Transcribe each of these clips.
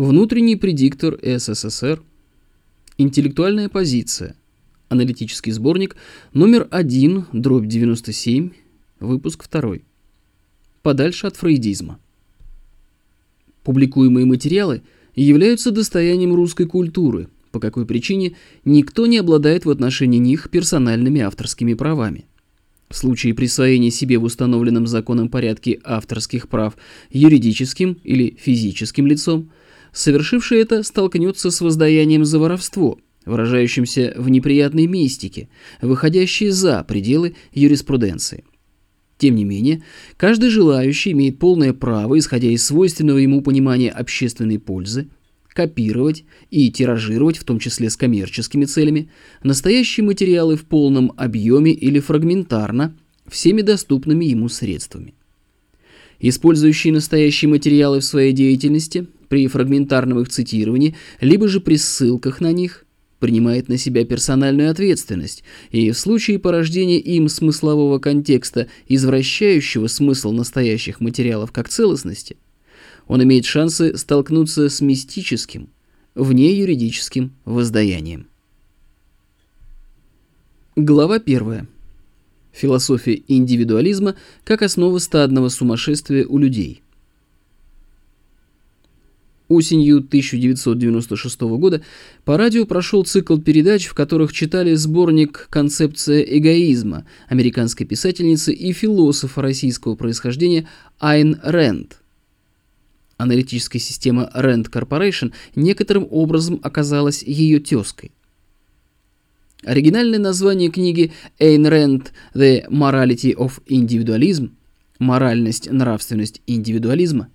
Внутренний предиктор СССР. Интеллектуальная позиция. Аналитический сборник номер 1, дробь 97, выпуск 2. Подальше от фрейдизма. Публикуемые материалы являются достоянием русской культуры, по какой причине никто не обладает в отношении них персональными авторскими правами. В случае присвоения себе в установленном законом порядке авторских прав юридическим или физическим лицом, совершивший это столкнется с воздаянием за воровство, выражающимся в неприятной мистике, выходящей за пределы юриспруденции. Тем не менее, каждый желающий имеет полное право, исходя из свойственного ему понимания общественной пользы, копировать и тиражировать, в том числе с коммерческими целями, настоящие материалы в полном объеме или фрагментарно, всеми доступными ему средствами. Использующие настоящие материалы в своей деятельности при фрагментарном их цитировании, либо же при ссылках на них – принимает на себя персональную ответственность, и в случае порождения им смыслового контекста, извращающего смысл настоящих материалов как целостности, он имеет шансы столкнуться с мистическим, вне юридическим воздаянием. Глава 1. Философия индивидуализма как основа стадного сумасшествия у людей – Осенью 1996 года по радио прошел цикл передач, в которых читали сборник «Концепция эгоизма» американской писательницы и философа российского происхождения Айн Рэнд. Аналитическая система Rand Corporation некоторым образом оказалась ее тезкой. Оригинальное название книги Эйн Рэнд «The Morality of Individualism» – «Моральность, нравственность индивидуализма»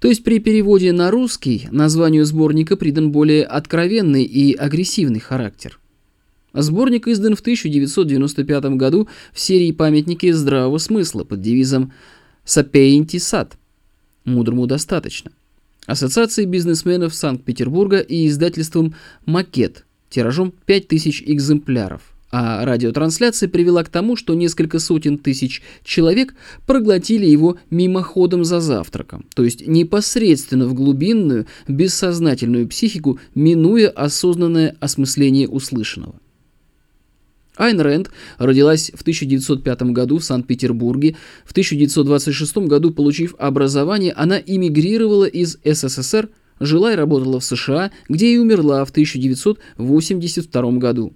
То есть при переводе на русский названию сборника придан более откровенный и агрессивный характер. Сборник издан в 1995 году в серии «Памятники здравого смысла» под девизом «Сапеинти сад» – «Мудрому достаточно». Ассоциацией бизнесменов Санкт-Петербурга и издательством «Макет» тиражом 5000 экземпляров – а радиотрансляция привела к тому, что несколько сотен тысяч человек проглотили его мимоходом за завтраком, то есть непосредственно в глубинную, бессознательную психику, минуя осознанное осмысление услышанного. Айн Рэнд родилась в 1905 году в Санкт-Петербурге. В 1926 году, получив образование, она эмигрировала из СССР, жила и работала в США, где и умерла в 1982 году.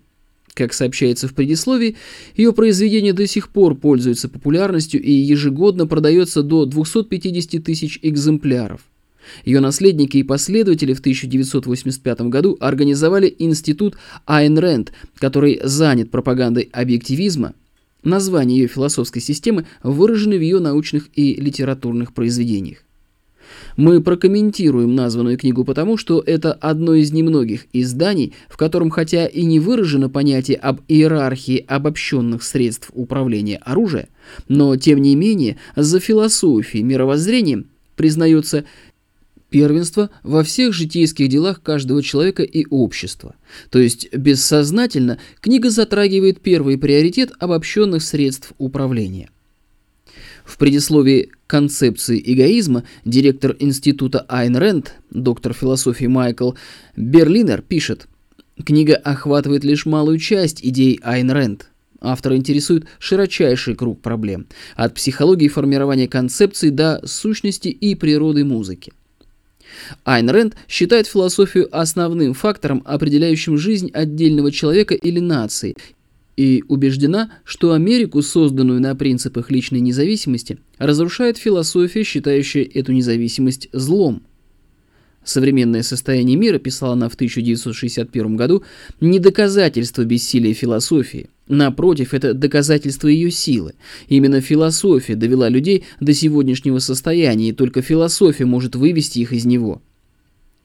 Как сообщается в предисловии, ее произведение до сих пор пользуется популярностью и ежегодно продается до 250 тысяч экземпляров. Ее наследники и последователи в 1985 году организовали институт Айн Рэнд, который занят пропагандой объективизма. Название ее философской системы выражено в ее научных и литературных произведениях. Мы прокомментируем названную книгу потому, что это одно из немногих изданий, в котором хотя и не выражено понятие об иерархии обобщенных средств управления оружия, но тем не менее за философией мировоззрением признается первенство во всех житейских делах каждого человека и общества. То есть бессознательно книга затрагивает первый приоритет обобщенных средств управления. В предисловии концепции эгоизма директор института Айн Рэнд, доктор философии Майкл Берлинер, пишет, «Книга охватывает лишь малую часть идей Айн Рэнд. Автора интересует широчайший круг проблем, от психологии формирования концепций до сущности и природы музыки. Айн Рэнд считает философию основным фактором, определяющим жизнь отдельного человека или нации, и убеждена, что Америку, созданную на принципах личной независимости, разрушает философия, считающая эту независимость злом. «Современное состояние мира», писала она в 1961 году, не доказательство бессилия философии. Напротив, это доказательство ее силы. Именно философия довела людей до сегодняшнего состояния, и только философия может вывести их из него.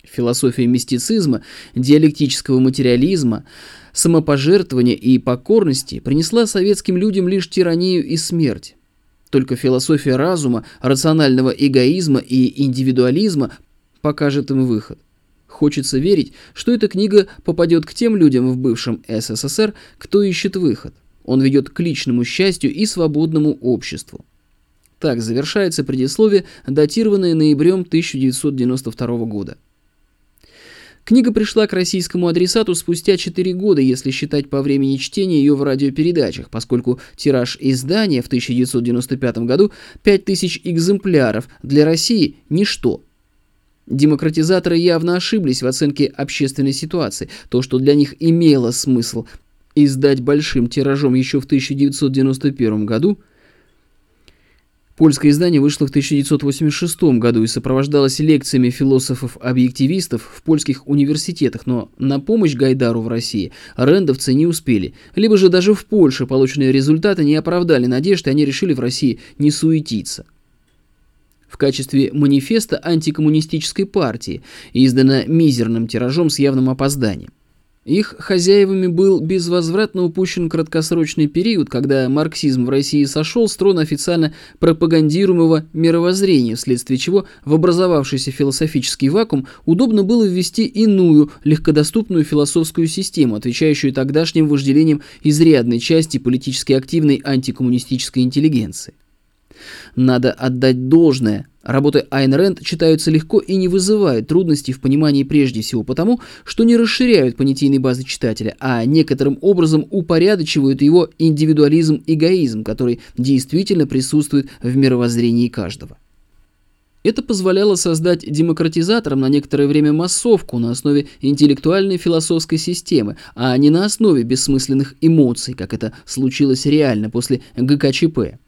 Философия мистицизма, диалектического материализма, самопожертвования и покорности принесла советским людям лишь тиранию и смерть. Только философия разума, рационального эгоизма и индивидуализма покажет им выход. Хочется верить, что эта книга попадет к тем людям в бывшем СССР, кто ищет выход. Он ведет к личному счастью и свободному обществу. Так завершается предисловие, датированное ноябрем 1992 года. Книга пришла к российскому адресату спустя 4 года, если считать по времени чтения ее в радиопередачах, поскольку тираж издания в 1995 году 5000 экземпляров для России – ничто. Демократизаторы явно ошиблись в оценке общественной ситуации. То, что для них имело смысл издать большим тиражом еще в 1991 году – Польское издание вышло в 1986 году и сопровождалось лекциями философов-объективистов в польских университетах, но на помощь Гайдару в России рендовцы не успели. Либо же даже в Польше полученные результаты не оправдали надежд, и они решили в России не суетиться. В качестве манифеста антикоммунистической партии, издано мизерным тиражом с явным опозданием. Их хозяевами был безвозвратно упущен краткосрочный период, когда марксизм в России сошел с трона официально пропагандируемого мировоззрения, вследствие чего в образовавшийся философический вакуум удобно было ввести иную, легкодоступную философскую систему, отвечающую тогдашним вожделениям изрядной части политически активной антикоммунистической интеллигенции. Надо отдать должное. Работы Айн Рэнд читаются легко и не вызывают трудностей в понимании прежде всего потому, что не расширяют понятийной базы читателя, а некоторым образом упорядочивают его индивидуализм-эгоизм, который действительно присутствует в мировоззрении каждого. Это позволяло создать демократизаторам на некоторое время массовку на основе интеллектуальной философской системы, а не на основе бессмысленных эмоций, как это случилось реально после ГКЧП.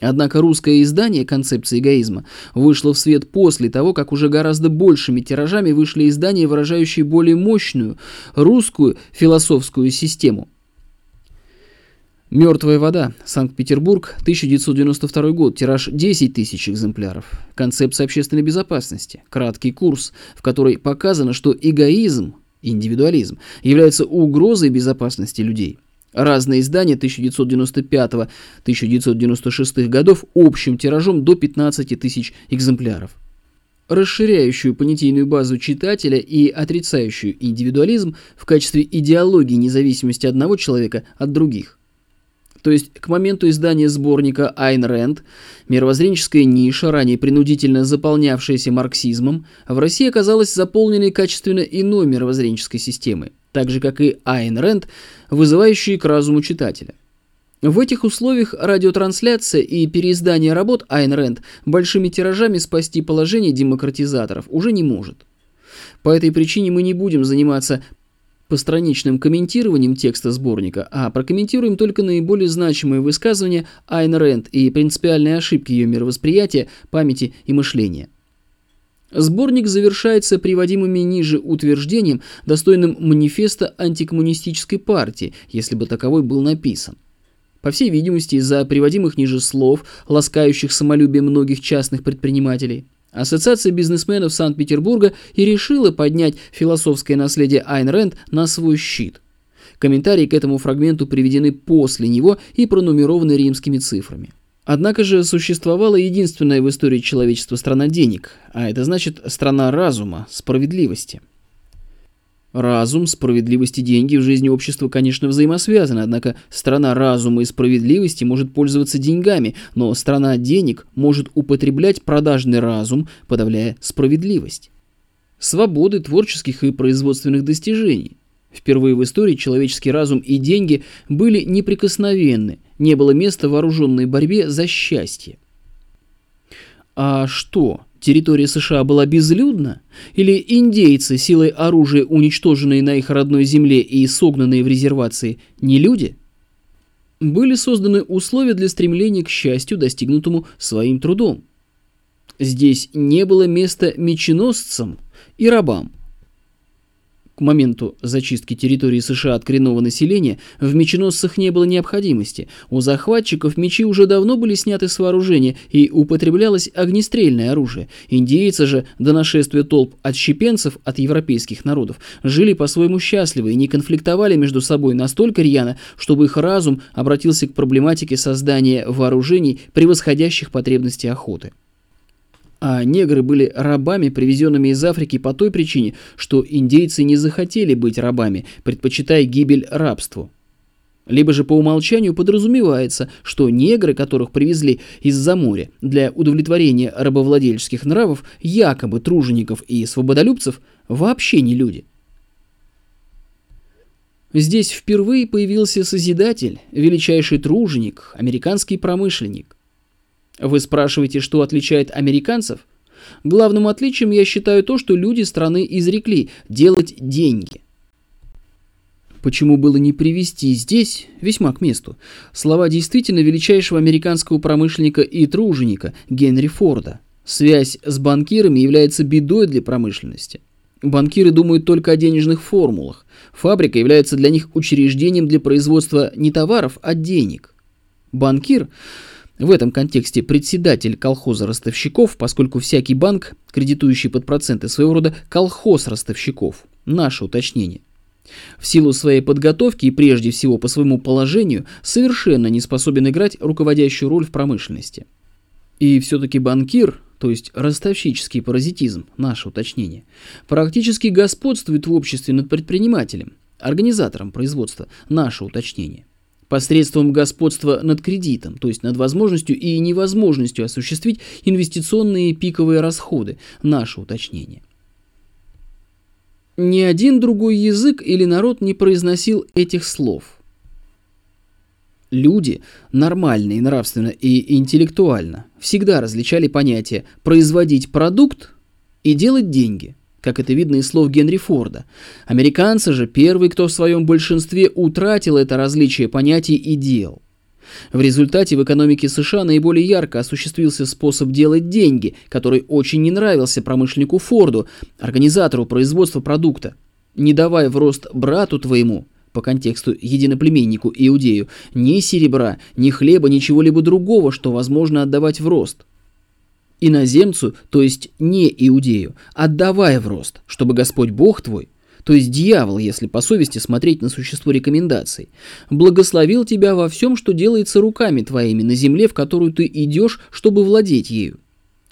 Однако русское издание концепции эгоизма вышло в свет после того, как уже гораздо большими тиражами вышли издания, выражающие более мощную русскую философскую систему. «Мертвая вода. Санкт-Петербург. 1992 год. Тираж 10 тысяч экземпляров. Концепция общественной безопасности. Краткий курс, в который показано, что эгоизм, индивидуализм, является угрозой безопасности людей». Разные издания 1995-1996 годов общим тиражом до 15 тысяч экземпляров. Расширяющую понятийную базу читателя и отрицающую индивидуализм в качестве идеологии независимости одного человека от других. То есть к моменту издания сборника Айн Рэнд мировоззренческая ниша, ранее принудительно заполнявшаяся марксизмом, в России оказалась заполненной качественно иной мировоззренческой системой, так же как и Айн Рэнд, вызывающие к разуму читателя. В этих условиях радиотрансляция и переиздание работ Айн Рэнд большими тиражами спасти положение демократизаторов уже не может. По этой причине мы не будем заниматься постраничным комментированием текста сборника, а прокомментируем только наиболее значимые высказывания Айн Рэнд и принципиальные ошибки ее мировосприятия, памяти и мышления. Сборник завершается приводимыми ниже утверждением, достойным манифеста антикоммунистической партии, если бы таковой был написан. По всей видимости, из-за приводимых ниже слов, ласкающих самолюбие многих частных предпринимателей – Ассоциация бизнесменов Санкт-Петербурга и решила поднять философское наследие Айн Рэнд на свой щит. Комментарии к этому фрагменту приведены после него и пронумерованы римскими цифрами. Однако же существовала единственная в истории человечества страна денег, а это значит страна разума, справедливости – Разум, справедливость и деньги в жизни общества, конечно, взаимосвязаны, однако страна разума и справедливости может пользоваться деньгами, но страна денег может употреблять продажный разум, подавляя справедливость. Свободы, творческих и производственных достижений. Впервые в истории человеческий разум и деньги были неприкосновенны, не было места вооруженной борьбе за счастье. А что? Территория США была безлюдна? Или индейцы, силой оружия, уничтоженные на их родной земле и согнанные в резервации, не люди? Были созданы условия для стремления к счастью, достигнутому своим трудом. Здесь не было места меченосцам и рабам. К моменту зачистки территории США от коренного населения в меченосцах не было необходимости. У захватчиков мечи уже давно были сняты с вооружения и употреблялось огнестрельное оружие. Индейцы же до нашествия толп отщепенцев от европейских народов жили по-своему счастливо и не конфликтовали между собой настолько рьяно, чтобы их разум обратился к проблематике создания вооружений, превосходящих потребности охоты а негры были рабами, привезенными из Африки по той причине, что индейцы не захотели быть рабами, предпочитая гибель рабству. Либо же по умолчанию подразумевается, что негры, которых привезли из-за моря для удовлетворения рабовладельческих нравов, якобы тружеников и свободолюбцев, вообще не люди. Здесь впервые появился Созидатель, величайший труженик, американский промышленник. Вы спрашиваете, что отличает американцев? Главным отличием я считаю то, что люди страны изрекли делать деньги. Почему было не привести здесь, весьма к месту, слова действительно величайшего американского промышленника и труженика Генри Форда? Связь с банкирами является бедой для промышленности. Банкиры думают только о денежных формулах. Фабрика является для них учреждением для производства не товаров, а денег. Банкир в этом контексте председатель колхоза ростовщиков, поскольку всякий банк, кредитующий под проценты своего рода колхоз ростовщиков. Наше уточнение. В силу своей подготовки и прежде всего по своему положению совершенно не способен играть руководящую роль в промышленности. И все-таки банкир, то есть ростовщический паразитизм, наше уточнение, практически господствует в обществе над предпринимателем, организатором производства, наше уточнение посредством господства над кредитом, то есть над возможностью и невозможностью осуществить инвестиционные пиковые расходы, наше уточнение. Ни один другой язык или народ не произносил этих слов. Люди, нормально и нравственно и интеллектуально, всегда различали понятия «производить продукт» и «делать деньги» как это видно из слов Генри Форда. Американцы же первый, кто в своем большинстве утратил это различие понятий и дел. В результате в экономике США наиболее ярко осуществился способ делать деньги, который очень не нравился промышленнику Форду, организатору производства продукта. Не давай в рост брату твоему, по контексту единоплеменнику Иудею, ни серебра, ни хлеба, ничего либо другого, что возможно отдавать в рост иноземцу, то есть не иудею, отдавай в рост, чтобы Господь Бог твой, то есть дьявол, если по совести смотреть на существо рекомендаций, благословил тебя во всем, что делается руками твоими на земле, в которую ты идешь, чтобы владеть ею.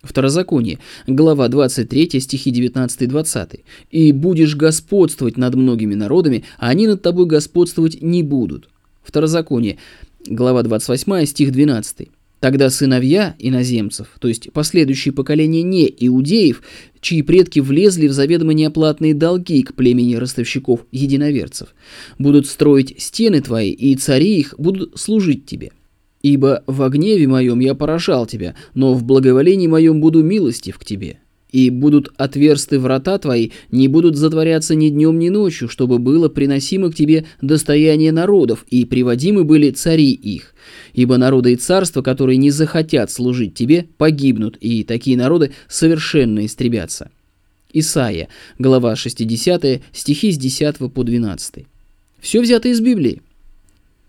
Второзаконие, глава 23, стихи 19-20. «И будешь господствовать над многими народами, а они над тобой господствовать не будут». Второзаконие, глава 28, стих 12. Тогда сыновья иноземцев, то есть последующие поколения не иудеев, чьи предки влезли в заведомо неоплатные долги к племени ростовщиков-единоверцев, будут строить стены твои, и цари их будут служить тебе. Ибо в гневе моем я поражал тебя, но в благоволении моем буду милостив к тебе и будут отверсты врата твои, не будут затворяться ни днем, ни ночью, чтобы было приносимо к тебе достояние народов, и приводимы были цари их. Ибо народы и царства, которые не захотят служить тебе, погибнут, и такие народы совершенно истребятся. Исаия, глава 60, стихи с 10 по 12. Все взято из Библии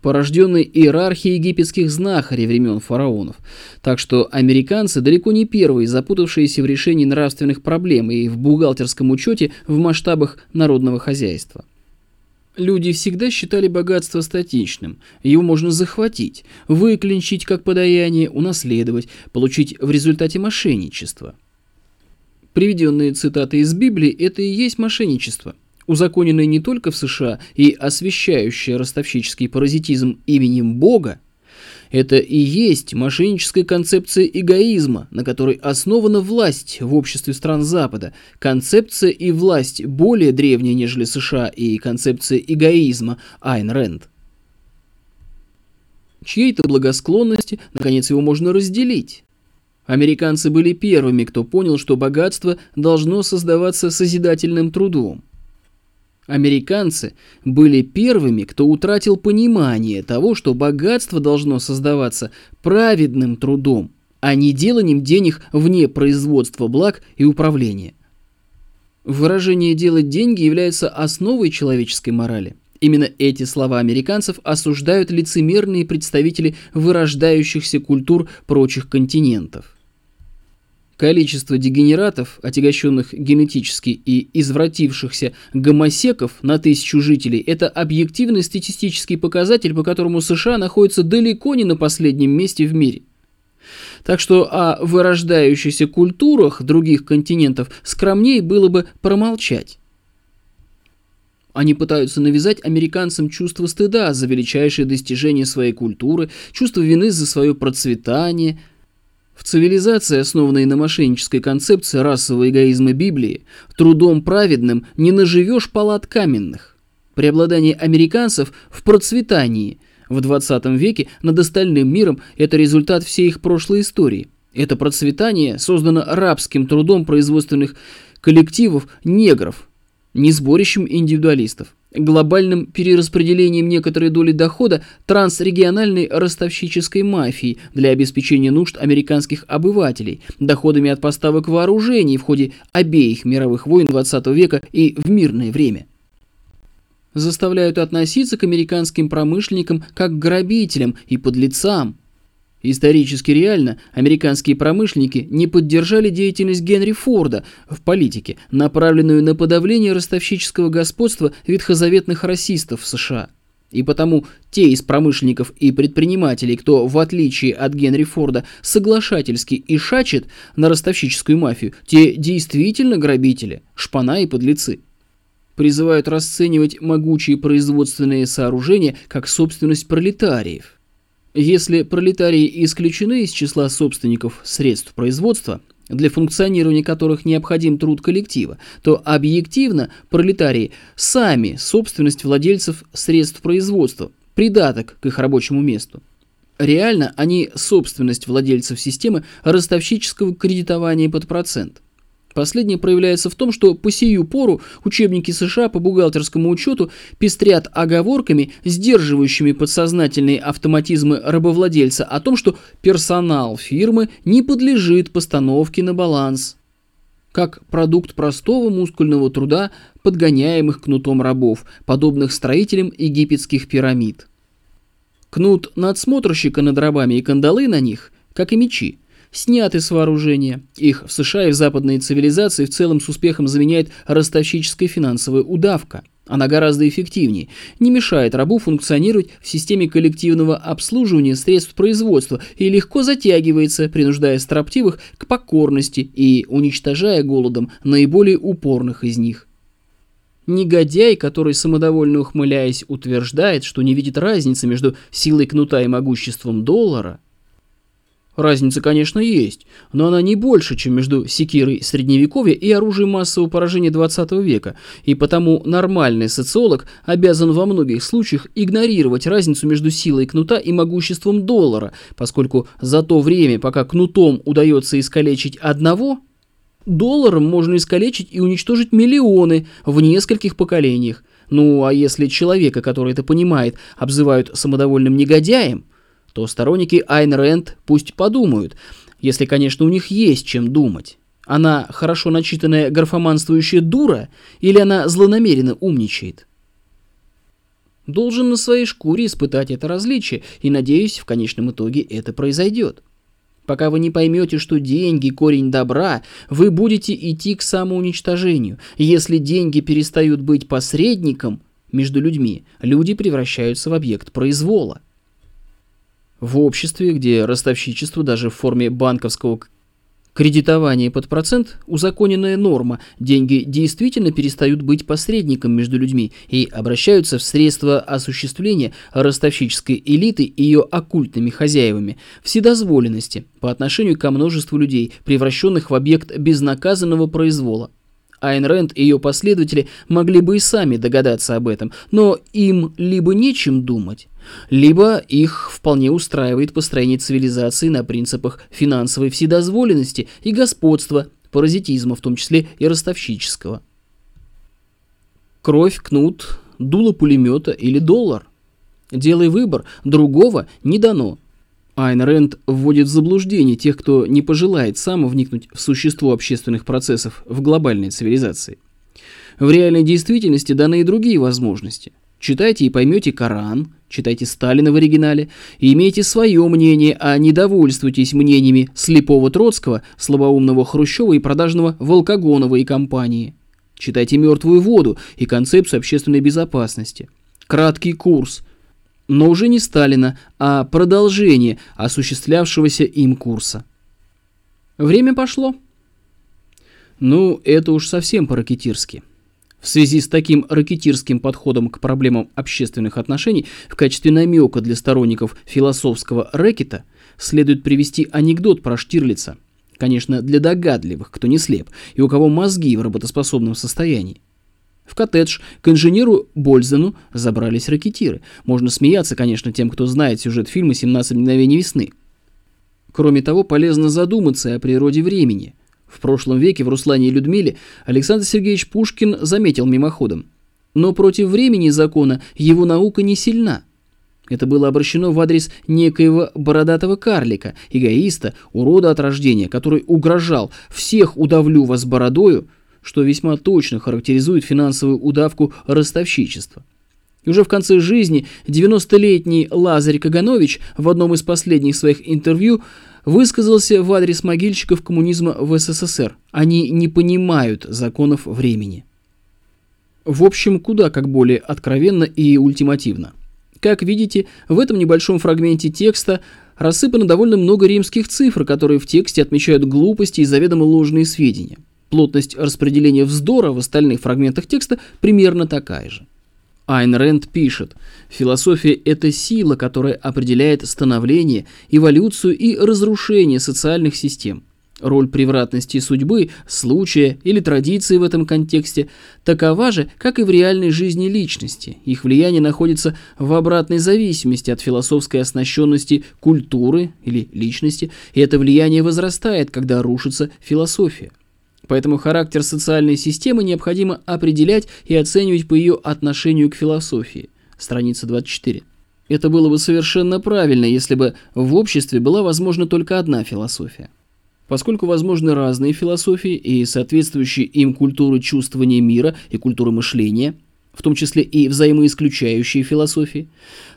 порожденной иерархией египетских знахарей времен фараонов. Так что американцы далеко не первые, запутавшиеся в решении нравственных проблем и в бухгалтерском учете в масштабах народного хозяйства. Люди всегда считали богатство статичным. Его можно захватить, выклинчить как подаяние, унаследовать, получить в результате мошенничества. Приведенные цитаты из Библии – это и есть мошенничество – узаконенное не только в США и освещающее ростовщический паразитизм именем Бога, это и есть мошенническая концепция эгоизма, на которой основана власть в обществе стран Запада. Концепция и власть более древняя, нежели США, и концепция эгоизма Айн Рэнд. Чьей-то благосклонности, наконец, его можно разделить. Американцы были первыми, кто понял, что богатство должно создаваться созидательным трудом. Американцы были первыми, кто утратил понимание того, что богатство должно создаваться праведным трудом, а не деланием денег вне производства благ и управления. Выражение «делать деньги» является основой человеческой морали. Именно эти слова американцев осуждают лицемерные представители вырождающихся культур прочих континентов. Количество дегенератов, отягощенных генетически и извратившихся гомосеков на тысячу жителей – это объективный статистический показатель, по которому США находится далеко не на последнем месте в мире. Так что о вырождающихся культурах других континентов скромнее было бы промолчать. Они пытаются навязать американцам чувство стыда за величайшие достижения своей культуры, чувство вины за свое процветание – в цивилизации, основанной на мошеннической концепции расового эгоизма Библии, трудом праведным не наживешь палат каменных. Преобладание американцев в процветании в 20 веке над остальным миром – это результат всей их прошлой истории. Это процветание создано рабским трудом производственных коллективов негров, не сборищем индивидуалистов глобальным перераспределением некоторой доли дохода трансрегиональной ростовщической мафии для обеспечения нужд американских обывателей, доходами от поставок вооружений в ходе обеих мировых войн XX века и в мирное время. Заставляют относиться к американским промышленникам как к грабителям и подлецам, Исторически реально американские промышленники не поддержали деятельность Генри Форда в политике, направленную на подавление ростовщического господства ветхозаветных расистов в США. И потому те из промышленников и предпринимателей, кто, в отличие от Генри Форда, соглашательски и шачет на ростовщическую мафию, те действительно грабители, шпана и подлецы. Призывают расценивать могучие производственные сооружения как собственность пролетариев – если пролетарии исключены из числа собственников средств производства, для функционирования которых необходим труд коллектива, то объективно пролетарии сами собственность владельцев средств производства, придаток к их рабочему месту. Реально они собственность владельцев системы ростовщического кредитования под процент – Последнее проявляется в том, что по сию пору учебники США по бухгалтерскому учету пестрят оговорками, сдерживающими подсознательные автоматизмы рабовладельца о том, что персонал фирмы не подлежит постановке на баланс, как продукт простого мускульного труда, подгоняемых кнутом рабов, подобных строителям египетских пирамид. Кнут надсмотрщика над рабами и кандалы на них, как и мечи, сняты с вооружения. Их в США и в западной цивилизации в целом с успехом заменяет ростовщическая финансовая удавка. Она гораздо эффективнее, не мешает рабу функционировать в системе коллективного обслуживания средств производства и легко затягивается, принуждая строптивых к покорности и уничтожая голодом наиболее упорных из них. Негодяй, который, самодовольно ухмыляясь, утверждает, что не видит разницы между силой кнута и могуществом доллара – Разница, конечно, есть, но она не больше, чем между секирой средневековья и оружием массового поражения 20 века, и потому нормальный социолог обязан во многих случаях игнорировать разницу между силой кнута и могуществом доллара, поскольку за то время, пока кнутом удается искалечить одного, долларом можно искалечить и уничтожить миллионы в нескольких поколениях. Ну, а если человека, который это понимает, обзывают самодовольным негодяем, то сторонники Айн Рэнд пусть подумают, если, конечно, у них есть чем думать. Она хорошо начитанная графоманствующая дура или она злонамеренно умничает? Должен на своей шкуре испытать это различие, и, надеюсь, в конечном итоге это произойдет. Пока вы не поймете, что деньги – корень добра, вы будете идти к самоуничтожению. Если деньги перестают быть посредником между людьми, люди превращаются в объект произвола. В обществе, где ростовщичество даже в форме банковского кредитования под процент – узаконенная норма, деньги действительно перестают быть посредником между людьми и обращаются в средства осуществления ростовщической элиты и ее оккультными хозяевами, вседозволенности по отношению ко множеству людей, превращенных в объект безнаказанного произвола. Айн Рэнд и ее последователи могли бы и сами догадаться об этом, но им либо нечем думать, либо их вполне устраивает построение цивилизации на принципах финансовой вседозволенности и господства, паразитизма, в том числе и ростовщического. Кровь, кнут, дуло пулемета или доллар. Делай выбор, другого не дано. Айн Рэнд вводит в заблуждение тех, кто не пожелает сам вникнуть в существо общественных процессов в глобальной цивилизации. В реальной действительности даны и другие возможности. Читайте и поймете Коран, читайте Сталина в оригинале и имейте свое мнение, а не довольствуйтесь мнениями слепого Троцкого, слабоумного Хрущева и продажного Волкогонова и компании. Читайте «Мертвую воду» и концепцию общественной безопасности. Краткий курс, но уже не Сталина, а продолжение осуществлявшегося им курса. Время пошло. Ну, это уж совсем по-ракетирски. В связи с таким ракетирским подходом к проблемам общественных отношений в качестве намека для сторонников философского рэкета следует привести анекдот про Штирлица. Конечно, для догадливых, кто не слеп, и у кого мозги в работоспособном состоянии. В коттедж к инженеру Бользену забрались ракетиры. Можно смеяться, конечно, тем, кто знает сюжет фильма «17 мгновений весны». Кроме того, полезно задуматься о природе времени. В прошлом веке в «Руслане и Людмиле» Александр Сергеевич Пушкин заметил мимоходом. Но против времени закона его наука не сильна. Это было обращено в адрес некоего бородатого карлика, эгоиста, урода от рождения, который угрожал «всех удавлю вас бородою», что весьма точно характеризует финансовую удавку ростовщичества. И уже в конце жизни 90-летний Лазарь Каганович в одном из последних своих интервью высказался в адрес могильщиков коммунизма в СССР. Они не понимают законов времени. В общем, куда как более откровенно и ультимативно. Как видите, в этом небольшом фрагменте текста рассыпано довольно много римских цифр, которые в тексте отмечают глупости и заведомо ложные сведения. Плотность распределения вздора в остальных фрагментах текста примерно такая же. Айн Рэнд пишет, философия – это сила, которая определяет становление, эволюцию и разрушение социальных систем. Роль превратности судьбы, случая или традиции в этом контексте такова же, как и в реальной жизни личности. Их влияние находится в обратной зависимости от философской оснащенности культуры или личности, и это влияние возрастает, когда рушится философия. Поэтому характер социальной системы необходимо определять и оценивать по ее отношению к философии. Страница 24. Это было бы совершенно правильно, если бы в обществе была возможна только одна философия. Поскольку возможны разные философии и соответствующие им культуры чувствования мира и культуры мышления – в том числе и взаимоисключающие философии,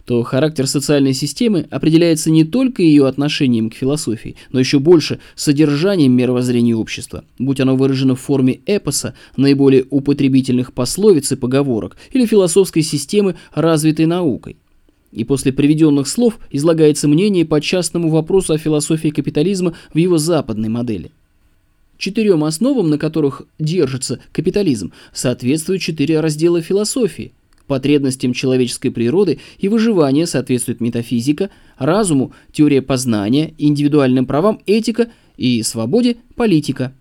то характер социальной системы определяется не только ее отношением к философии, но еще больше содержанием мировоззрения общества, будь оно выражено в форме эпоса, наиболее употребительных пословиц и поговорок, или философской системы, развитой наукой. И после приведенных слов излагается мнение по частному вопросу о философии капитализма в его западной модели – Четырем основам, на которых держится капитализм, соответствуют четыре раздела философии. Потребностям человеческой природы и выживания соответствует метафизика, разуму – теория познания, индивидуальным правам – этика и свободе – политика.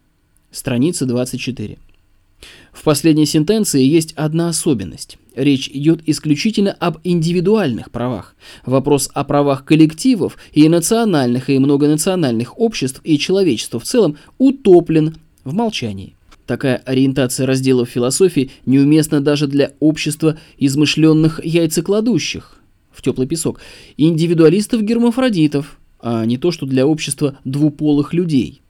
Страница 24. В последней сентенции есть одна особенность. Речь идет исключительно об индивидуальных правах. Вопрос о правах коллективов и национальных и многонациональных обществ и человечества в целом утоплен в молчании. Такая ориентация разделов философии неуместна даже для общества измышленных яйцекладущих в теплый песок, индивидуалистов-гермафродитов, а не то, что для общества двуполых людей.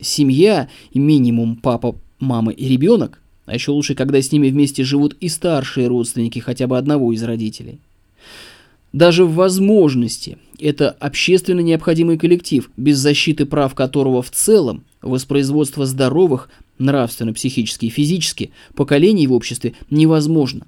Семья, минимум папа, мама и ребенок, а еще лучше, когда с ними вместе живут и старшие родственники хотя бы одного из родителей. Даже в возможности это общественно необходимый коллектив, без защиты прав которого в целом воспроизводство здоровых, нравственно, психически и физически, поколений в обществе невозможно.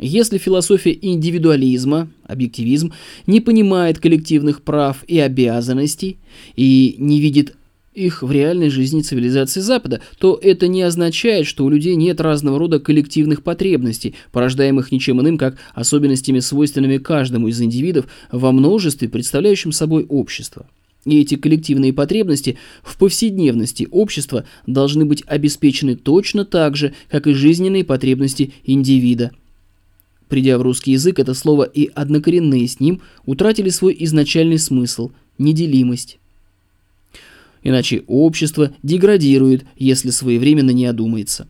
Если философия индивидуализма, объективизм, не понимает коллективных прав и обязанностей и не видит их в реальной жизни цивилизации Запада, то это не означает, что у людей нет разного рода коллективных потребностей, порождаемых ничем иным, как особенностями, свойственными каждому из индивидов во множестве, представляющем собой общество. И эти коллективные потребности в повседневности общества должны быть обеспечены точно так же, как и жизненные потребности индивида. Придя в русский язык, это слово и однокоренные с ним утратили свой изначальный смысл – неделимость. Иначе общество деградирует, если своевременно не одумается.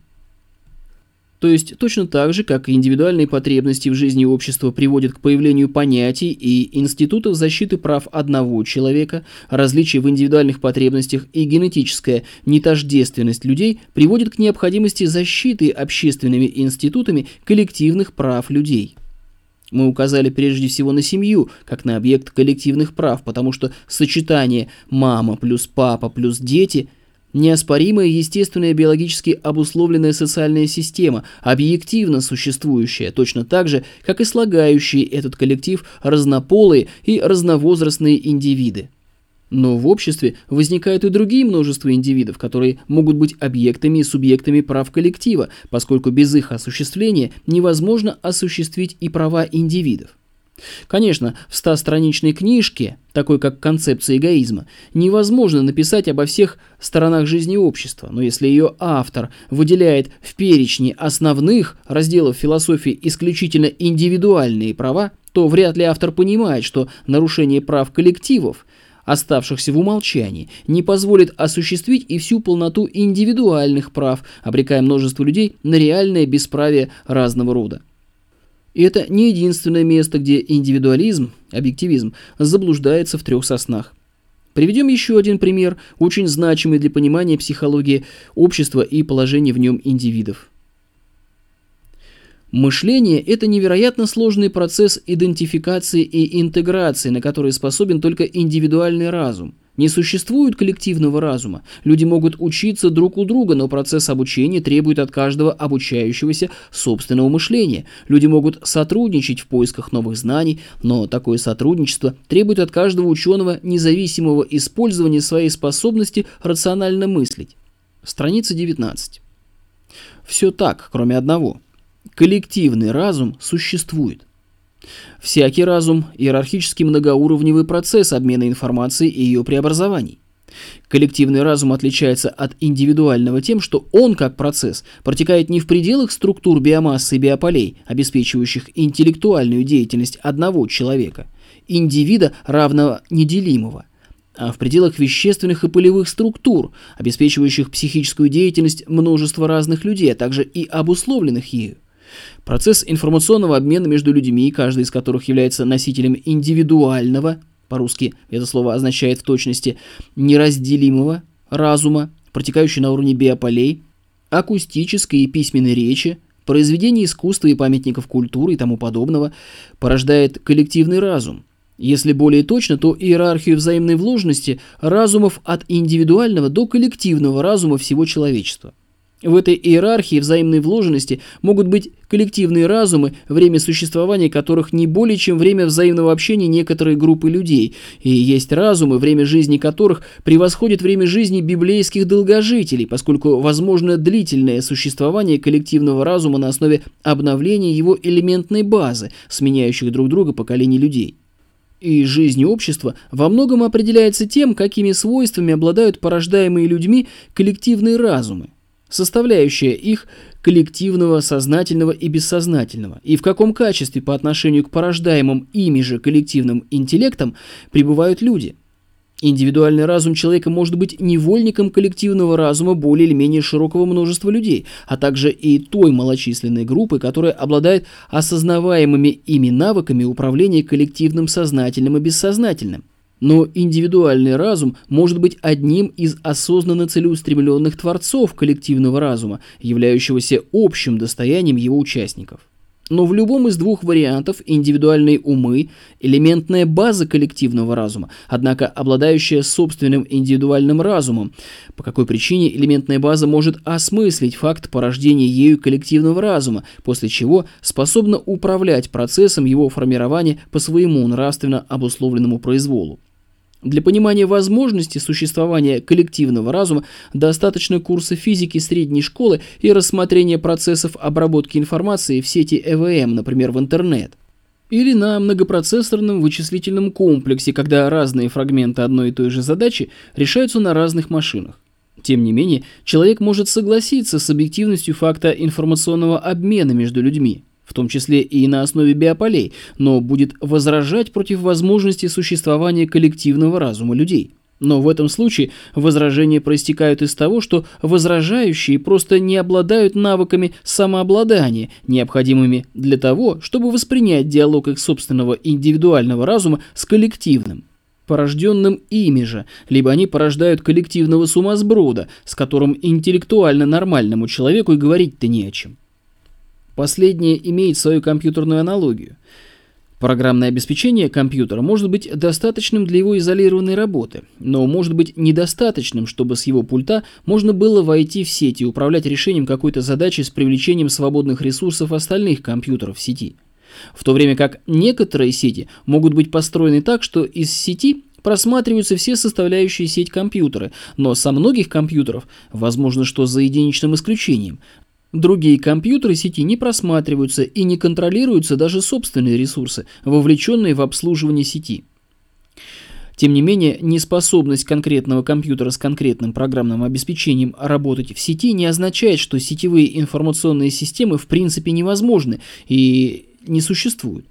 То есть точно так же, как индивидуальные потребности в жизни общества приводят к появлению понятий и институтов защиты прав одного человека, различия в индивидуальных потребностях и генетическая нетождественность людей приводит к необходимости защиты общественными институтами коллективных прав людей. Мы указали прежде всего на семью, как на объект коллективных прав, потому что сочетание «мама плюс папа плюс дети» – неоспоримая естественная биологически обусловленная социальная система, объективно существующая, точно так же, как и слагающие этот коллектив разнополые и разновозрастные индивиды. Но в обществе возникают и другие множество индивидов, которые могут быть объектами и субъектами прав коллектива, поскольку без их осуществления невозможно осуществить и права индивидов. Конечно, в стастраничной книжке, такой как «Концепция эгоизма», невозможно написать обо всех сторонах жизни общества, но если ее автор выделяет в перечне основных разделов философии исключительно индивидуальные права, то вряд ли автор понимает, что нарушение прав коллективов, оставшихся в умолчании, не позволит осуществить и всю полноту индивидуальных прав, обрекая множество людей на реальное бесправие разного рода. И это не единственное место, где индивидуализм, объективизм, заблуждается в трех соснах. Приведем еще один пример, очень значимый для понимания психологии общества и положения в нем индивидов. Мышление – это невероятно сложный процесс идентификации и интеграции, на который способен только индивидуальный разум. Не существует коллективного разума. Люди могут учиться друг у друга, но процесс обучения требует от каждого обучающегося собственного мышления. Люди могут сотрудничать в поисках новых знаний, но такое сотрудничество требует от каждого ученого независимого использования своей способности рационально мыслить. Страница 19. Все так, кроме одного. Коллективный разум существует. Всякий разум – иерархически многоуровневый процесс обмена информацией и ее преобразований. Коллективный разум отличается от индивидуального тем, что он, как процесс, протекает не в пределах структур биомассы и биополей, обеспечивающих интеллектуальную деятельность одного человека, индивида равного неделимого, а в пределах вещественных и полевых структур, обеспечивающих психическую деятельность множества разных людей, а также и обусловленных ею. Процесс информационного обмена между людьми, каждый из которых является носителем индивидуального, по-русски это слово означает в точности неразделимого разума, протекающий на уровне биополей, акустической и письменной речи, произведений искусства и памятников культуры и тому подобного, порождает коллективный разум. Если более точно, то иерархию взаимной вложенности разумов от индивидуального до коллективного разума всего человечества. В этой иерархии взаимной вложенности могут быть коллективные разумы, время существования которых не более чем время взаимного общения некоторой группы людей, и есть разумы, время жизни которых превосходит время жизни библейских долгожителей, поскольку возможно длительное существование коллективного разума на основе обновления его элементной базы, сменяющих друг друга поколений людей. И жизнь общества во многом определяется тем, какими свойствами обладают порождаемые людьми коллективные разумы составляющая их коллективного, сознательного и бессознательного, и в каком качестве по отношению к порождаемым ими же коллективным интеллектам пребывают люди. Индивидуальный разум человека может быть невольником коллективного разума более или менее широкого множества людей, а также и той малочисленной группы, которая обладает осознаваемыми ими навыками управления коллективным сознательным и бессознательным. Но индивидуальный разум может быть одним из осознанно целеустремленных творцов коллективного разума, являющегося общим достоянием его участников. Но в любом из двух вариантов индивидуальные умы – элементная база коллективного разума, однако обладающая собственным индивидуальным разумом, по какой причине элементная база может осмыслить факт порождения ею коллективного разума, после чего способна управлять процессом его формирования по своему нравственно обусловленному произволу. Для понимания возможности существования коллективного разума достаточно курса физики средней школы и рассмотрения процессов обработки информации в сети ЭВМ, например, в интернет. Или на многопроцессорном вычислительном комплексе, когда разные фрагменты одной и той же задачи решаются на разных машинах. Тем не менее, человек может согласиться с объективностью факта информационного обмена между людьми в том числе и на основе биополей, но будет возражать против возможности существования коллективного разума людей. Но в этом случае возражения проистекают из того, что возражающие просто не обладают навыками самообладания, необходимыми для того, чтобы воспринять диалог их собственного индивидуального разума с коллективным порожденным ими же, либо они порождают коллективного сумасброда, с которым интеллектуально нормальному человеку и говорить-то не о чем. Последнее имеет свою компьютерную аналогию. Программное обеспечение компьютера может быть достаточным для его изолированной работы, но может быть недостаточным, чтобы с его пульта можно было войти в сеть и управлять решением какой-то задачи с привлечением свободных ресурсов остальных компьютеров в сети. В то время как некоторые сети могут быть построены так, что из сети просматриваются все составляющие сеть компьютера, но со многих компьютеров, возможно, что за единичным исключением, Другие компьютеры сети не просматриваются и не контролируются даже собственные ресурсы, вовлеченные в обслуживание сети. Тем не менее, неспособность конкретного компьютера с конкретным программным обеспечением работать в сети не означает, что сетевые информационные системы в принципе невозможны и не существуют.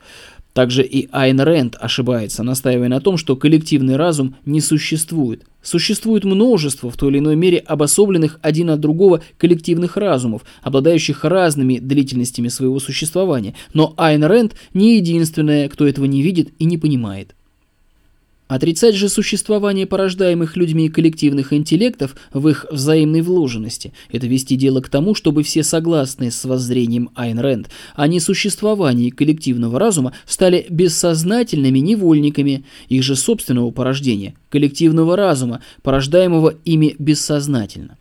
Также и Айн Рэнд ошибается, настаивая на том, что коллективный разум не существует. Существует множество в той или иной мере обособленных один от другого коллективных разумов, обладающих разными длительностями своего существования, но Айн Рэнд не единственная, кто этого не видит и не понимает. Отрицать же существование порождаемых людьми коллективных интеллектов в их взаимной вложенности – это вести дело к тому, чтобы все согласные с воззрением Айн Рэнд о несуществовании коллективного разума стали бессознательными невольниками их же собственного порождения, коллективного разума, порождаемого ими бессознательно.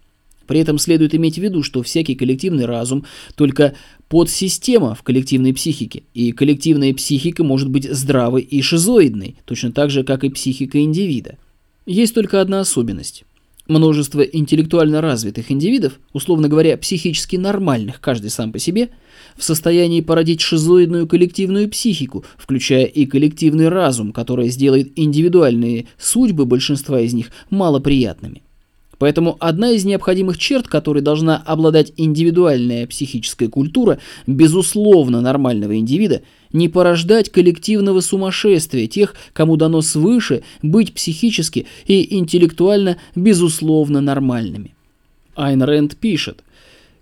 При этом следует иметь в виду, что всякий коллективный разум только подсистема в коллективной психике, и коллективная психика может быть здравой и шизоидной, точно так же, как и психика индивида. Есть только одна особенность. Множество интеллектуально развитых индивидов, условно говоря, психически нормальных, каждый сам по себе, в состоянии породить шизоидную коллективную психику, включая и коллективный разум, который сделает индивидуальные судьбы большинства из них малоприятными. Поэтому одна из необходимых черт, которой должна обладать индивидуальная психическая культура, безусловно нормального индивида, не порождать коллективного сумасшествия тех, кому дано свыше быть психически и интеллектуально безусловно нормальными. Айн Рэнд пишет,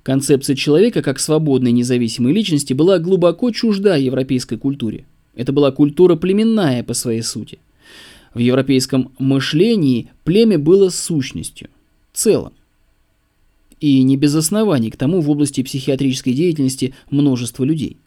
Концепция человека как свободной независимой личности была глубоко чужда европейской культуре. Это была культура племенная по своей сути. В европейском мышлении племя было сущностью целом. И не без оснований к тому в области психиатрической деятельности множество людей.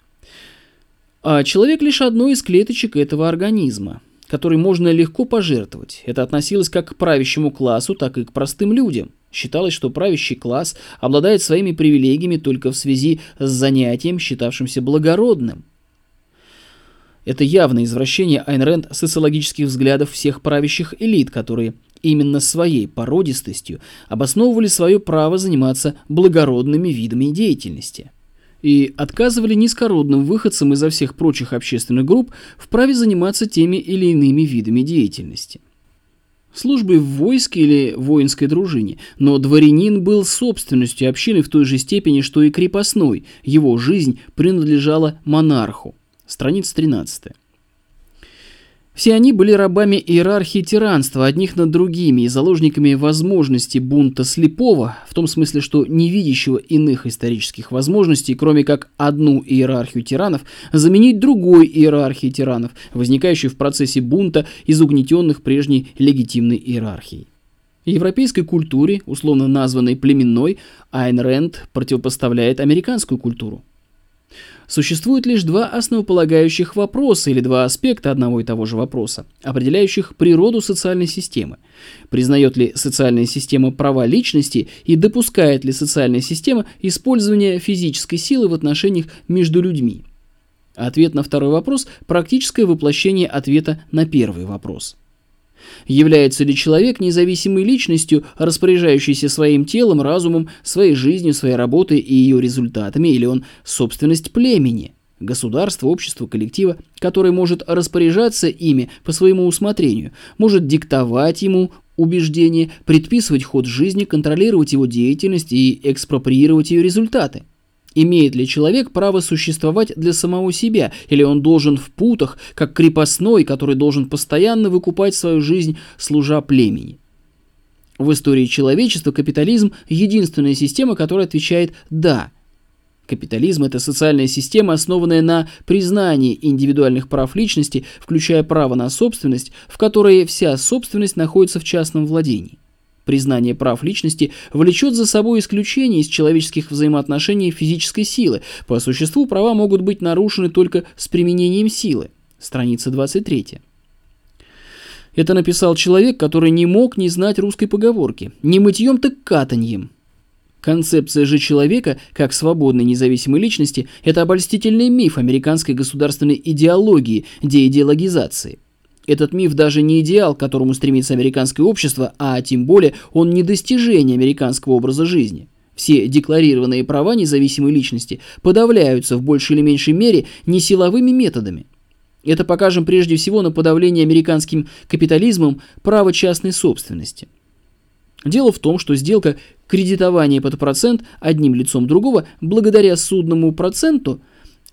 А человек лишь одной из клеточек этого организма, который можно легко пожертвовать. Это относилось как к правящему классу, так и к простым людям. Считалось, что правящий класс обладает своими привилегиями только в связи с занятием, считавшимся благородным. Это явное извращение Айн Рэнд социологических взглядов всех правящих элит, которые именно своей породистостью обосновывали свое право заниматься благородными видами деятельности и отказывали низкородным выходцам изо всех прочих общественных групп в праве заниматься теми или иными видами деятельности. Службой в войске или воинской дружине, но дворянин был собственностью общины в той же степени, что и крепостной, его жизнь принадлежала монарху. Страница 13. Все они были рабами иерархии тиранства одних над другими и заложниками возможности бунта слепого, в том смысле, что не видящего иных исторических возможностей, кроме как одну иерархию тиранов, заменить другой иерархией тиранов, возникающей в процессе бунта из угнетенных прежней легитимной иерархией. Европейской культуре, условно названной племенной, Айн Рэнд противопоставляет американскую культуру. Существует лишь два основополагающих вопроса или два аспекта одного и того же вопроса, определяющих природу социальной системы. Признает ли социальная система права личности и допускает ли социальная система использование физической силы в отношениях между людьми? Ответ на второй вопрос – практическое воплощение ответа на первый вопрос – Является ли человек независимой личностью, распоряжающейся своим телом, разумом, своей жизнью, своей работой и ее результатами, или он собственность племени, государства, общества, коллектива, который может распоряжаться ими по своему усмотрению, может диктовать ему убеждения, предписывать ход жизни, контролировать его деятельность и экспроприировать ее результаты? Имеет ли человек право существовать для самого себя, или он должен в путах, как крепостной, который должен постоянно выкупать свою жизнь, служа племени? В истории человечества капитализм – единственная система, которая отвечает «да». Капитализм – это социальная система, основанная на признании индивидуальных прав личности, включая право на собственность, в которой вся собственность находится в частном владении. Признание прав личности влечет за собой исключение из человеческих взаимоотношений физической силы. По существу права могут быть нарушены только с применением силы. Страница 23. Это написал человек, который не мог не знать русской поговорки. Не мытьем, так катаньем. Концепция же человека, как свободной независимой личности, это обольстительный миф американской государственной идеологии, деидеологизации. Этот миф даже не идеал, к которому стремится американское общество, а тем более он не достижение американского образа жизни. Все декларированные права независимой личности подавляются в большей или меньшей мере не силовыми методами. Это покажем прежде всего на подавлении американским капитализмом права частной собственности. Дело в том, что сделка кредитования под процент одним лицом другого благодаря судному проценту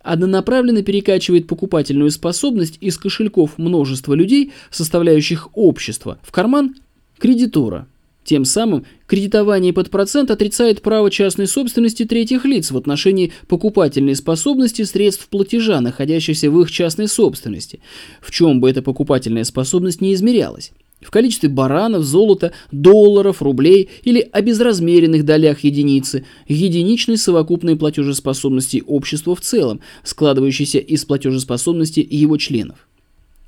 однонаправленно перекачивает покупательную способность из кошельков множества людей, составляющих общество, в карман кредитора – тем самым кредитование под процент отрицает право частной собственности третьих лиц в отношении покупательной способности средств платежа, находящихся в их частной собственности, в чем бы эта покупательная способность не измерялась. В количестве баранов, золота, долларов, рублей или о безразмеренных долях единицы, единичной совокупной платежеспособности общества в целом, складывающейся из платежеспособности его членов.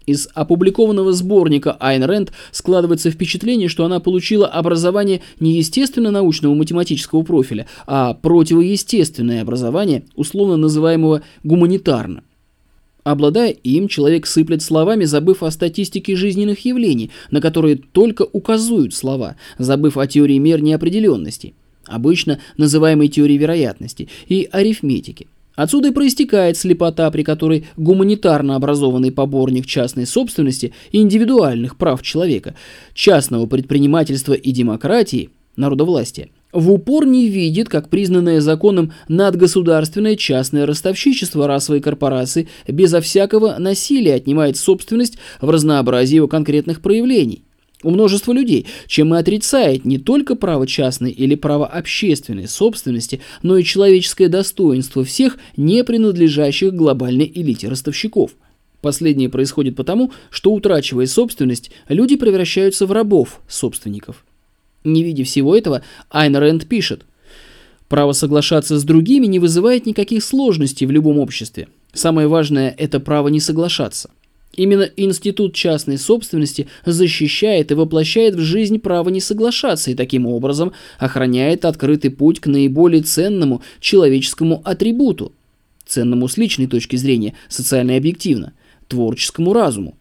Из опубликованного сборника Айн Рэнд складывается впечатление, что она получила образование не естественно-научного математического профиля, а противоестественное образование, условно называемого гуманитарно. Обладая им, человек сыплет словами, забыв о статистике жизненных явлений, на которые только указывают слова, забыв о теории мер неопределенности, обычно называемой теорией вероятности, и арифметике. Отсюда и проистекает слепота, при которой гуманитарно образованный поборник частной собственности и индивидуальных прав человека, частного предпринимательства и демократии, народовластия, в упор не видит, как признанное законом надгосударственное частное ростовщичество расовой корпорации безо всякого насилия отнимает собственность в разнообразии его конкретных проявлений у множества людей, чем и отрицает не только право частной или право общественной собственности, но и человеческое достоинство всех, не принадлежащих глобальной элите ростовщиков. Последнее происходит потому, что, утрачивая собственность, люди превращаются в рабов собственников. Не видя всего этого, Айн Рэнд пишет, «Право соглашаться с другими не вызывает никаких сложностей в любом обществе. Самое важное – это право не соглашаться. Именно институт частной собственности защищает и воплощает в жизнь право не соглашаться и таким образом охраняет открытый путь к наиболее ценному человеческому атрибуту, ценному с личной точки зрения, социально объективно, творческому разуму.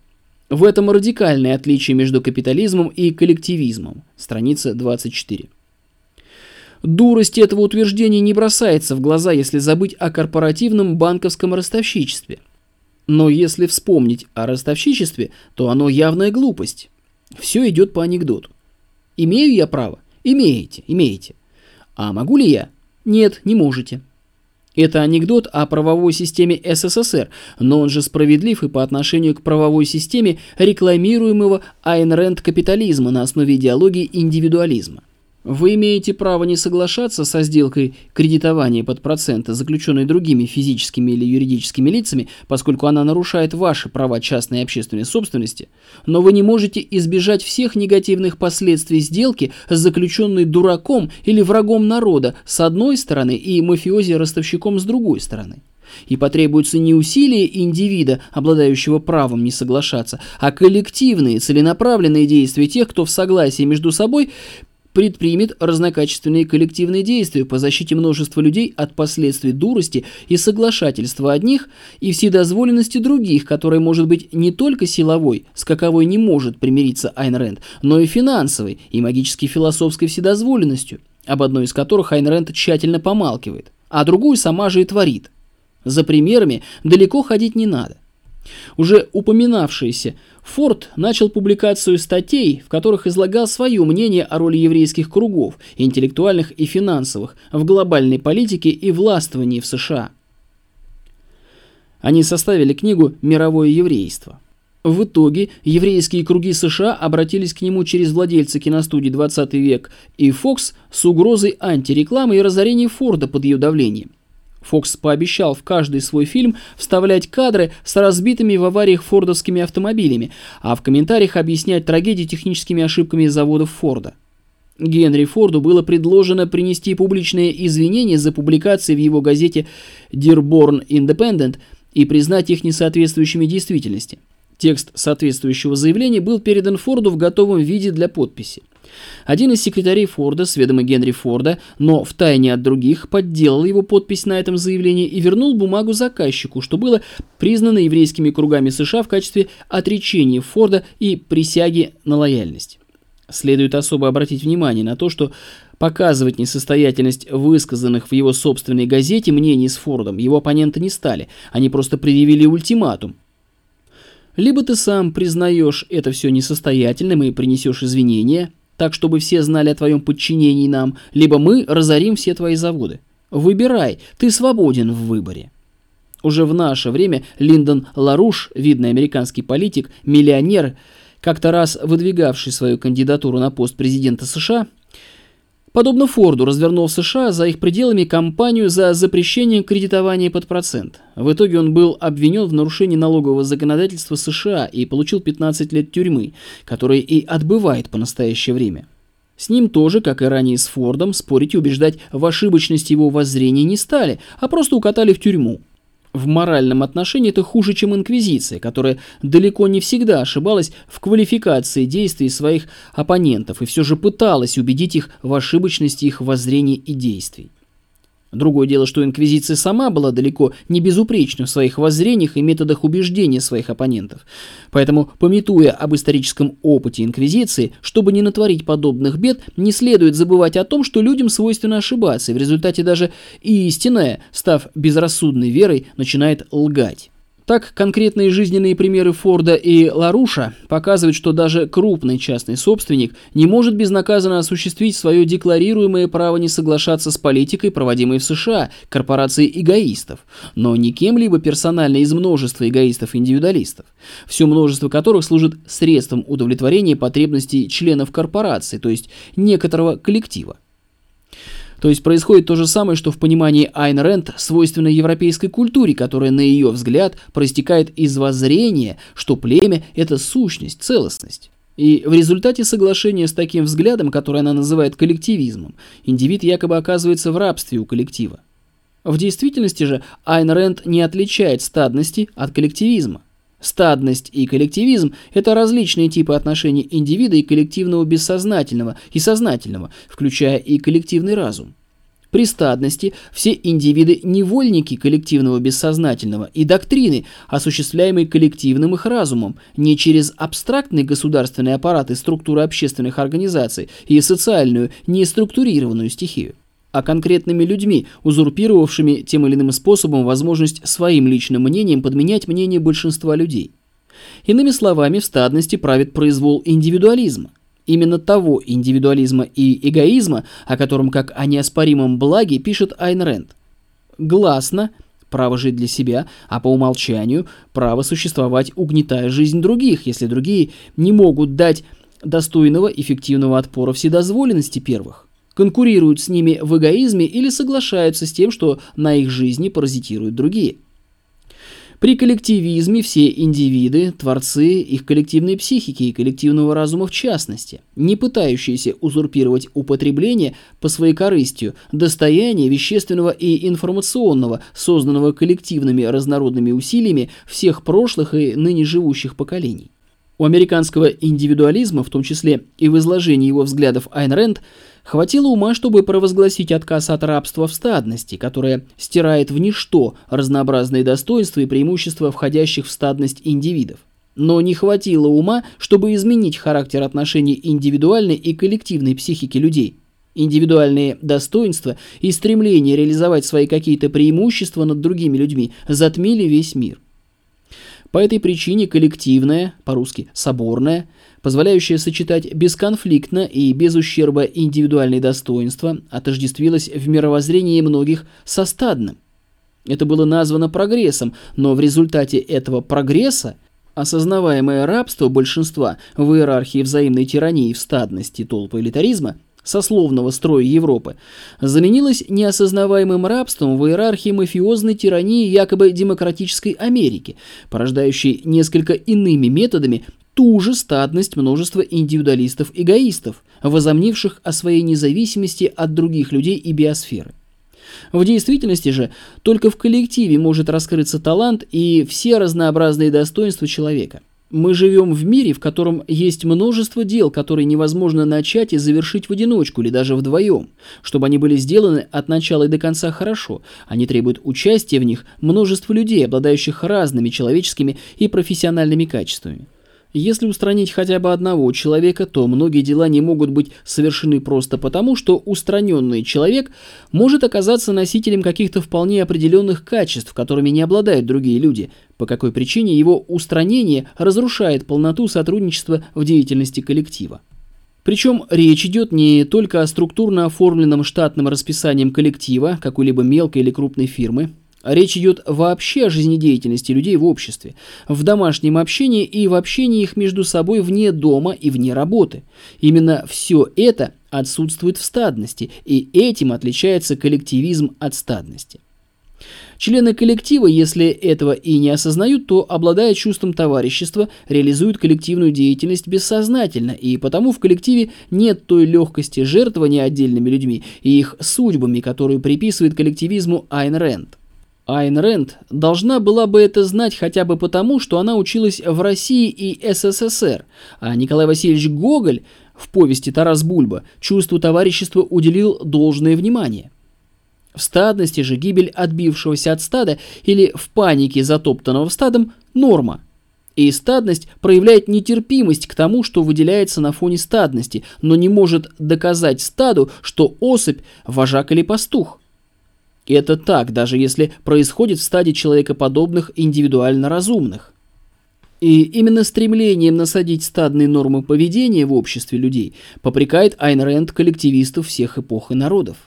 В этом радикальное отличие между капитализмом и коллективизмом. Страница 24. Дурость этого утверждения не бросается в глаза, если забыть о корпоративном банковском ростовщичестве – но если вспомнить о ростовщичестве, то оно явная глупость. Все идет по анекдоту. Имею я право? Имеете, имеете. А могу ли я? Нет, не можете. Это анекдот о правовой системе СССР, но он же справедлив и по отношению к правовой системе рекламируемого Айн Рэнд капитализма на основе идеологии индивидуализма. Вы имеете право не соглашаться со сделкой кредитования под проценты, заключенной другими физическими или юридическими лицами, поскольку она нарушает ваши права частной и общественной собственности, но вы не можете избежать всех негативных последствий сделки, заключенной дураком или врагом народа с одной стороны и мафиози-ростовщиком с другой стороны. И потребуются не усилия индивида, обладающего правом не соглашаться, а коллективные, целенаправленные действия тех, кто в согласии между собой предпримет разнокачественные коллективные действия по защите множества людей от последствий дурости и соглашательства одних и вседозволенности других, которая может быть не только силовой, с каковой не может примириться Айн Рэнд, но и финансовой и магически-философской вседозволенностью, об одной из которых Айн Рэнд тщательно помалкивает, а другую сама же и творит. За примерами далеко ходить не надо. Уже упоминавшийся Форд начал публикацию статей, в которых излагал свое мнение о роли еврейских кругов, интеллектуальных и финансовых, в глобальной политике и властвовании в США. Они составили книгу «Мировое еврейство». В итоге еврейские круги США обратились к нему через владельца киностудии «20 век» и Fox с угрозой антирекламы и разорения Форда под ее давлением. Фокс пообещал в каждый свой фильм вставлять кадры с разбитыми в авариях фордовскими автомобилями, а в комментариях объяснять трагедии техническими ошибками заводов Форда. Генри Форду было предложено принести публичные извинения за публикации в его газете Dearborn Independent и признать их несоответствующими действительности. Текст соответствующего заявления был передан Форду в готовом виде для подписи. Один из секретарей Форда, с ведома Генри Форда, но в тайне от других, подделал его подпись на этом заявлении и вернул бумагу заказчику, что было признано еврейскими кругами США в качестве отречения Форда и присяги на лояльность. Следует особо обратить внимание на то, что Показывать несостоятельность высказанных в его собственной газете мнений с Фордом его оппоненты не стали, они просто предъявили ультиматум. Либо ты сам признаешь это все несостоятельным и принесешь извинения, так чтобы все знали о твоем подчинении нам, либо мы разорим все твои заводы. Выбирай, ты свободен в выборе. Уже в наше время Линдон Ларуш, видный американский политик, миллионер, как-то раз выдвигавший свою кандидатуру на пост президента США, подобно Форду, развернул в США за их пределами кампанию за запрещение кредитования под процент. В итоге он был обвинен в нарушении налогового законодательства США и получил 15 лет тюрьмы, которые и отбывает по настоящее время. С ним тоже, как и ранее с Фордом, спорить и убеждать в ошибочности его воззрений не стали, а просто укатали в тюрьму. В моральном отношении это хуже, чем инквизиция, которая далеко не всегда ошибалась в квалификации действий своих оппонентов и все же пыталась убедить их в ошибочности их воззрений и действий. Другое дело, что Инквизиция сама была далеко не безупречна в своих воззрениях и методах убеждения своих оппонентов. Поэтому, пометуя об историческом опыте Инквизиции, чтобы не натворить подобных бед, не следует забывать о том, что людям свойственно ошибаться, и в результате даже истинная, став безрассудной верой, начинает лгать. Так, конкретные жизненные примеры Форда и Ларуша показывают, что даже крупный частный собственник не может безнаказанно осуществить свое декларируемое право не соглашаться с политикой, проводимой в США, корпорацией эгоистов, но не кем-либо персонально из множества эгоистов-индивидуалистов, все множество которых служит средством удовлетворения потребностей членов корпорации, то есть некоторого коллектива. То есть происходит то же самое, что в понимании Айн Рэнд свойственно европейской культуре, которая, на ее взгляд, проистекает из воззрения, что племя – это сущность, целостность. И в результате соглашения с таким взглядом, который она называет коллективизмом, индивид якобы оказывается в рабстве у коллектива. В действительности же Айн Рэнд не отличает стадности от коллективизма. Стадность и коллективизм – это различные типы отношений индивида и коллективного бессознательного и сознательного, включая и коллективный разум. При стадности все индивиды – невольники коллективного бессознательного и доктрины, осуществляемой коллективным их разумом, не через абстрактный государственный аппарат и структуры общественных организаций и социальную, неструктурированную стихию а конкретными людьми, узурпировавшими тем или иным способом возможность своим личным мнением подменять мнение большинства людей. Иными словами, в стадности правит произвол индивидуализма. Именно того индивидуализма и эгоизма, о котором как о неоспоримом благе пишет Айн Рэнд. Гласно – право жить для себя, а по умолчанию – право существовать, угнетая жизнь других, если другие не могут дать достойного эффективного отпора вседозволенности первых конкурируют с ними в эгоизме или соглашаются с тем, что на их жизни паразитируют другие. При коллективизме все индивиды – творцы их коллективной психики и коллективного разума в частности, не пытающиеся узурпировать употребление по своей корыстью достояния вещественного и информационного, созданного коллективными разнородными усилиями всех прошлых и ныне живущих поколений. У американского индивидуализма, в том числе и в изложении его взглядов Айн Рэнд, Хватило ума, чтобы провозгласить отказ от рабства в стадности, которое стирает в ничто разнообразные достоинства и преимущества входящих в стадность индивидов. Но не хватило ума, чтобы изменить характер отношений индивидуальной и коллективной психики людей. Индивидуальные достоинства и стремление реализовать свои какие-то преимущества над другими людьми затмили весь мир. По этой причине коллективное, по-русски соборное, позволяющее сочетать бесконфликтно и без ущерба индивидуальные достоинства, отождествилось в мировоззрении многих со стадным. Это было названо прогрессом, но в результате этого прогресса осознаваемое рабство большинства в иерархии взаимной тирании в стадности толпы элитаризма сословного строя Европы, заменилось неосознаваемым рабством в иерархии мафиозной тирании якобы демократической Америки, порождающей несколько иными методами ту же стадность множества индивидуалистов-эгоистов, возомнивших о своей независимости от других людей и биосферы. В действительности же только в коллективе может раскрыться талант и все разнообразные достоинства человека – мы живем в мире, в котором есть множество дел, которые невозможно начать и завершить в одиночку или даже вдвоем. Чтобы они были сделаны от начала и до конца хорошо, они требуют участия в них множества людей, обладающих разными человеческими и профессиональными качествами. Если устранить хотя бы одного человека, то многие дела не могут быть совершены просто потому, что устраненный человек может оказаться носителем каких-то вполне определенных качеств, которыми не обладают другие люди, по какой причине его устранение разрушает полноту сотрудничества в деятельности коллектива. Причем речь идет не только о структурно оформленном штатном расписанием коллектива какой-либо мелкой или крупной фирмы, Речь идет вообще о жизнедеятельности людей в обществе, в домашнем общении и в общении их между собой вне дома и вне работы. Именно все это отсутствует в стадности, и этим отличается коллективизм от стадности. Члены коллектива, если этого и не осознают, то, обладая чувством товарищества, реализуют коллективную деятельность бессознательно, и потому в коллективе нет той легкости жертвования отдельными людьми и их судьбами, которую приписывает коллективизму Айн Рэнд. Айн Рэнд должна была бы это знать хотя бы потому, что она училась в России и СССР, а Николай Васильевич Гоголь в повести «Тарас Бульба» чувству товарищества уделил должное внимание. В стадности же гибель отбившегося от стада или в панике затоптанного стадом – норма. И стадность проявляет нетерпимость к тому, что выделяется на фоне стадности, но не может доказать стаду, что особь – вожак или пастух – и это так, даже если происходит в стадии человекоподобных индивидуально разумных. И именно стремлением насадить стадные нормы поведения в обществе людей попрекает Айн Рэнд коллективистов всех эпох и народов.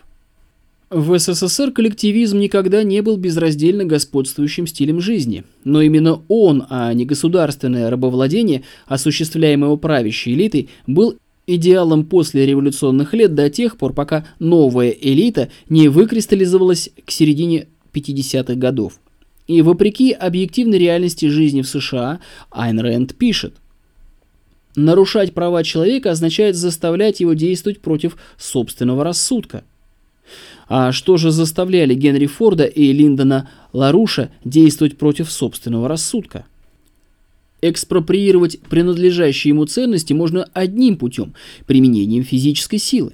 В СССР коллективизм никогда не был безраздельно господствующим стилем жизни, но именно он, а не государственное рабовладение, осуществляемое правящей элитой, был идеалом после революционных лет до тех пор, пока новая элита не выкристаллизовалась к середине 50-х годов. И вопреки объективной реальности жизни в США, Айн Рэнд пишет, Нарушать права человека означает заставлять его действовать против собственного рассудка. А что же заставляли Генри Форда и Линдона Ларуша действовать против собственного рассудка? Экспроприировать принадлежащие ему ценности можно одним путем – применением физической силы.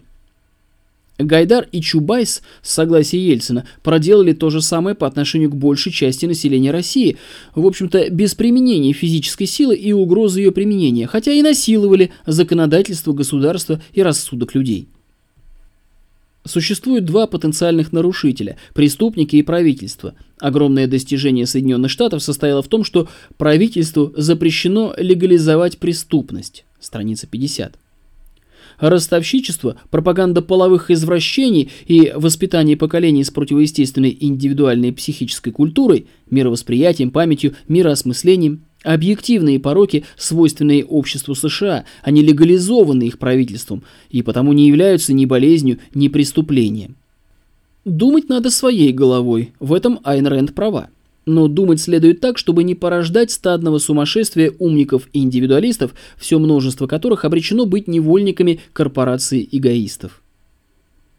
Гайдар и Чубайс, с согласия Ельцина, проделали то же самое по отношению к большей части населения России, в общем-то, без применения физической силы и угрозы ее применения, хотя и насиловали законодательство государства и рассудок людей. Существует два потенциальных нарушителя – преступники и правительство. Огромное достижение Соединенных Штатов состояло в том, что правительству запрещено легализовать преступность. Страница 50. Ростовщичество, пропаганда половых извращений и воспитание поколений с противоестественной индивидуальной психической культурой, мировосприятием, памятью, мироосмыслением – Объективные пороки, свойственные обществу США, они легализованы их правительством и потому не являются ни болезнью, ни преступлением. Думать надо своей головой, в этом Айн Рэнд права. Но думать следует так, чтобы не порождать стадного сумасшествия умников и индивидуалистов, все множество которых обречено быть невольниками корпораций эгоистов.